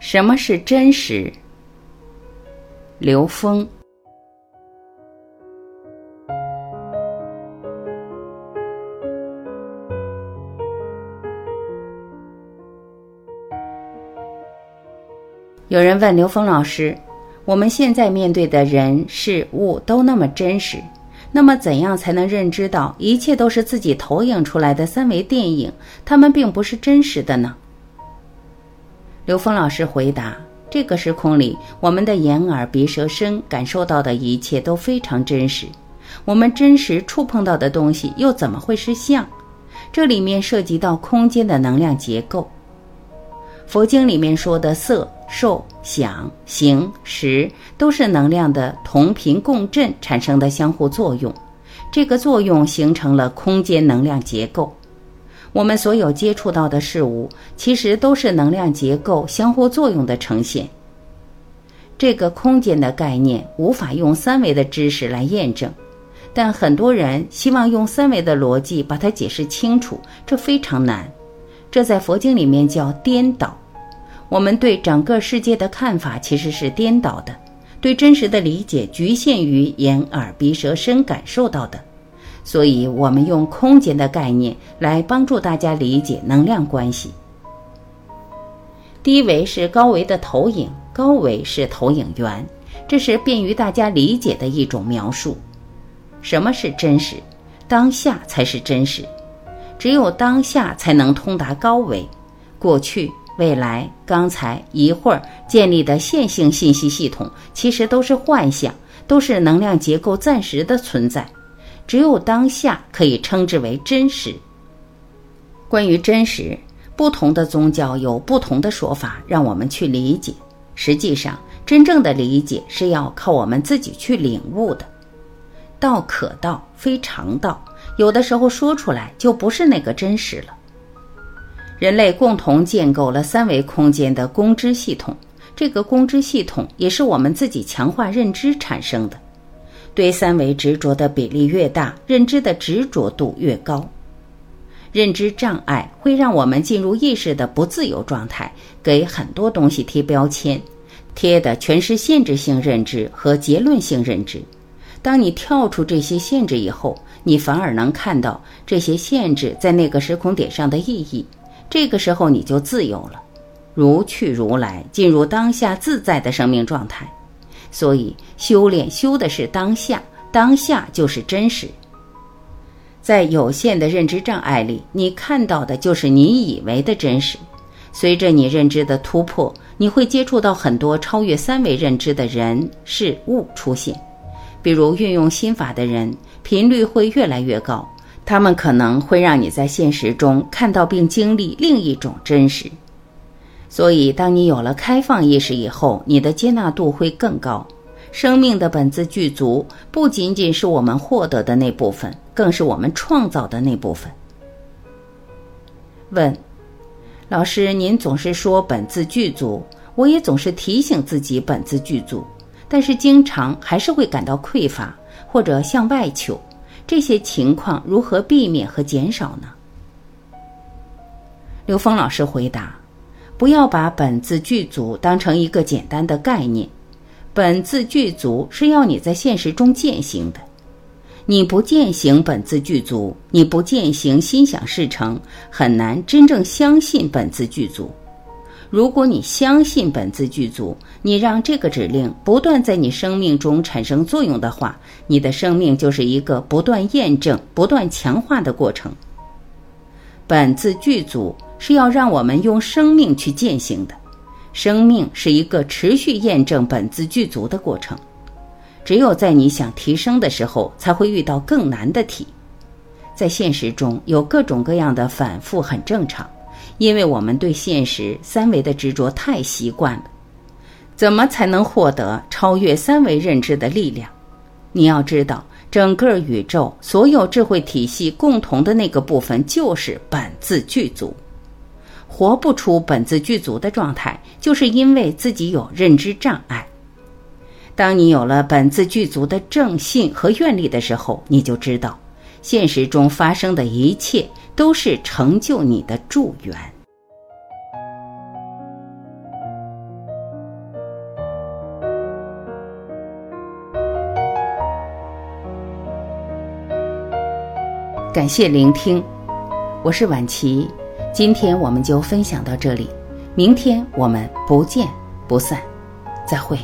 什么是真实？刘峰。有人问刘峰老师：“我们现在面对的人事物都那么真实，那么怎样才能认知到一切都是自己投影出来的三维电影？它们并不是真实的呢？”刘峰老师回答：“这个时空里，我们的眼、耳、鼻、舌、身感受到的一切都非常真实。我们真实触碰到的东西又怎么会是像？这里面涉及到空间的能量结构。佛经里面说的色、受、想、行、识，都是能量的同频共振产生的相互作用。这个作用形成了空间能量结构。”我们所有接触到的事物，其实都是能量结构相互作用的呈现。这个空间的概念无法用三维的知识来验证，但很多人希望用三维的逻辑把它解释清楚，这非常难。这在佛经里面叫颠倒。我们对整个世界的看法其实是颠倒的，对真实的理解局限于眼、耳、鼻、舌、身感受到的。所以，我们用空间的概念来帮助大家理解能量关系。低维是高维的投影，高维是投影源，这是便于大家理解的一种描述。什么是真实？当下才是真实，只有当下才能通达高维。过去、未来、刚才、一会儿建立的线性信息系统，其实都是幻象，都是能量结构暂时的存在。只有当下可以称之为真实。关于真实，不同的宗教有不同的说法，让我们去理解。实际上，真正的理解是要靠我们自己去领悟的。道可道，非常道。有的时候说出来就不是那个真实了。人类共同建构了三维空间的公知系统，这个公知系统也是我们自己强化认知产生的。对三维执着的比例越大，认知的执着度越高。认知障碍会让我们进入意识的不自由状态，给很多东西贴标签，贴的全是限制性认知和结论性认知。当你跳出这些限制以后，你反而能看到这些限制在那个时空点上的意义。这个时候你就自由了，如去如来，进入当下自在的生命状态。所以，修炼修的是当下，当下就是真实。在有限的认知障碍里，你看到的就是你以为的真实。随着你认知的突破，你会接触到很多超越三维认知的人事物出现。比如运用心法的人，频率会越来越高，他们可能会让你在现实中看到并经历另一种真实。所以，当你有了开放意识以后，你的接纳度会更高。生命的本自具足，不仅仅是我们获得的那部分，更是我们创造的那部分。问：老师，您总是说本自具足，我也总是提醒自己本自具足，但是经常还是会感到匮乏或者向外求，这些情况如何避免和减少呢？刘峰老师回答。不要把本自具足当成一个简单的概念，本自具足是要你在现实中践行的。你不践行本自具足，你不践行心想事成，很难真正相信本自具足。如果你相信本自具足，你让这个指令不断在你生命中产生作用的话，你的生命就是一个不断验证、不断强化的过程。本自具足。是要让我们用生命去践行的，生命是一个持续验证本自具足的过程。只有在你想提升的时候，才会遇到更难的题。在现实中有各种各样的反复，很正常，因为我们对现实三维的执着太习惯了。怎么才能获得超越三维认知的力量？你要知道。整个宇宙所有智慧体系共同的那个部分，就是本自具足。活不出本自具足的状态，就是因为自己有认知障碍。当你有了本自具足的正信和愿力的时候，你就知道现实中发生的一切都是成就你的助缘。感谢聆听，我是婉琪。今天我们就分享到这里，明天我们不见不散，再会。